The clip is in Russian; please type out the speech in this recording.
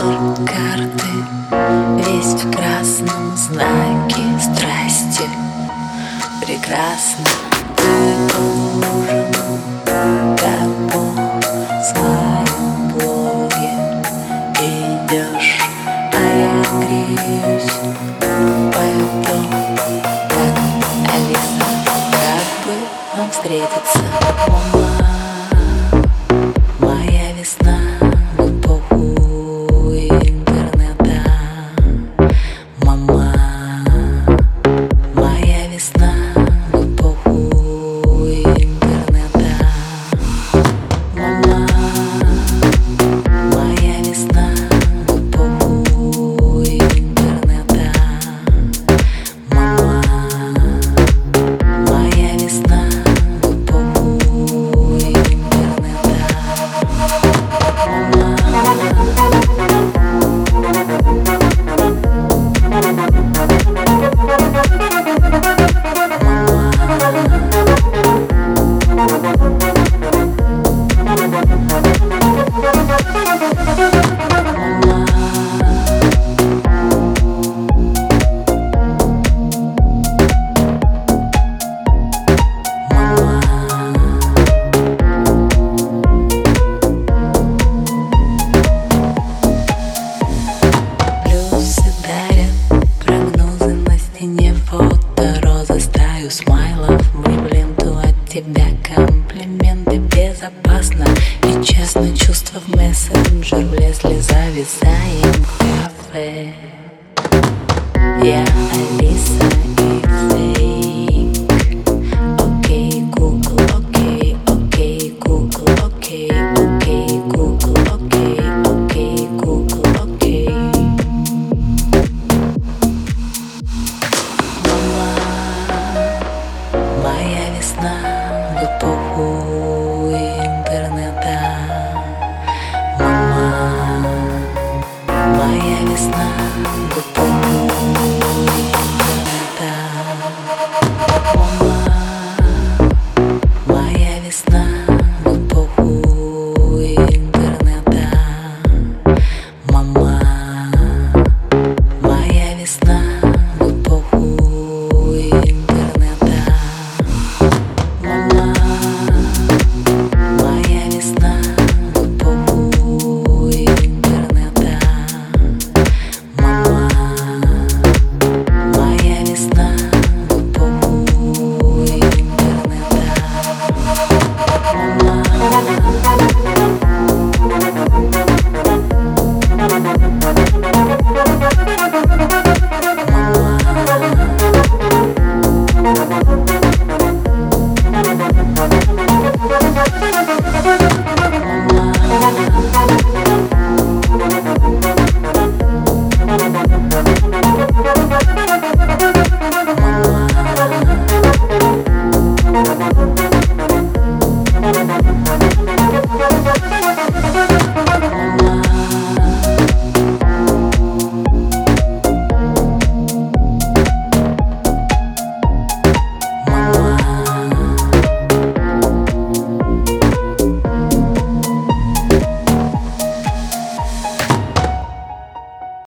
контур карты Весь в красном знаки страсти Прекрасно ты был мужем Кому знаю боги Идешь, а я греюсь Пойду как Алиса Как бы нам встретиться у Безопасно. И честно чувства в мессенджер влезли зависаем в кафе. Я Алиса и фейк. Окей, Google, окей, окей, Google, окей, весна